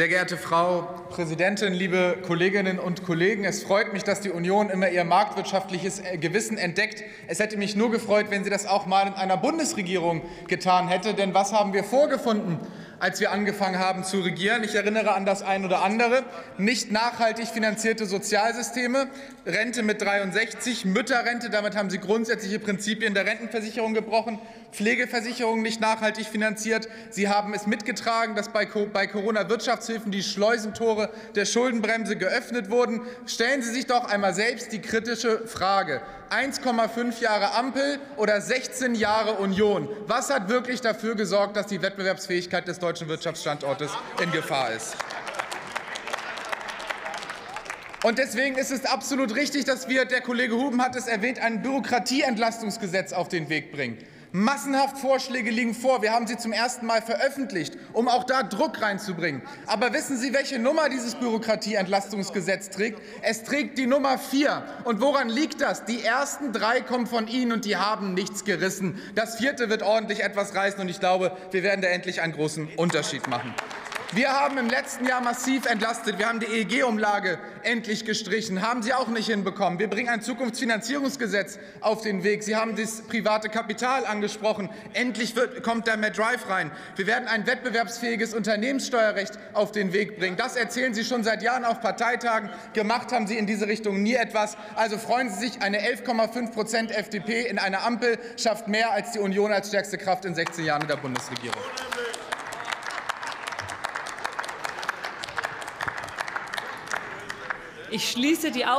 Sehr geehrte Frau Präsidentin, liebe Kolleginnen und Kollegen! Es freut mich, dass die Union immer ihr marktwirtschaftliches Gewissen entdeckt. Es hätte mich nur gefreut, wenn sie das auch mal in einer Bundesregierung getan hätte. Denn was haben wir vorgefunden? Als wir angefangen haben zu regieren. Ich erinnere an das ein oder andere. Nicht nachhaltig finanzierte Sozialsysteme, Rente mit 63, Mütterrente, damit haben Sie grundsätzliche Prinzipien der Rentenversicherung gebrochen, Pflegeversicherung nicht nachhaltig finanziert. Sie haben es mitgetragen, dass bei Corona-Wirtschaftshilfen die Schleusentore der Schuldenbremse geöffnet wurden. Stellen Sie sich doch einmal selbst die kritische Frage. 1,5 Jahre Ampel oder 16 Jahre Union. Was hat wirklich dafür gesorgt, dass die Wettbewerbsfähigkeit des deutschen Wirtschaftsstandortes in Gefahr ist? Und deswegen ist es absolut richtig, dass wir, der Kollege Huben hat es erwähnt, ein Bürokratieentlastungsgesetz auf den Weg bringen. Massenhaft Vorschläge liegen vor. Wir haben sie zum ersten Mal veröffentlicht, um auch da Druck reinzubringen. Aber wissen Sie, welche Nummer dieses Bürokratieentlastungsgesetz trägt? Es trägt die Nummer vier. Und woran liegt das? Die ersten drei kommen von Ihnen, und die haben nichts gerissen. Das vierte wird ordentlich etwas reißen, und ich glaube, wir werden da endlich einen großen Unterschied machen. Wir haben im letzten Jahr massiv entlastet. Wir haben die EEG-Umlage endlich gestrichen. Haben Sie auch nicht hinbekommen. Wir bringen ein Zukunftsfinanzierungsgesetz auf den Weg. Sie haben das private Kapital angesprochen. Endlich wird, kommt da mehr Drive rein. Wir werden ein wettbewerbsfähiges Unternehmenssteuerrecht auf den Weg bringen. Das erzählen Sie schon seit Jahren auf Parteitagen. Gemacht haben Sie in diese Richtung nie etwas. Also freuen Sie sich, eine 11,5 Prozent FDP in einer Ampel schafft mehr als die Union als stärkste Kraft in 16 Jahren in der Bundesregierung. Ich schließe die Aussprache.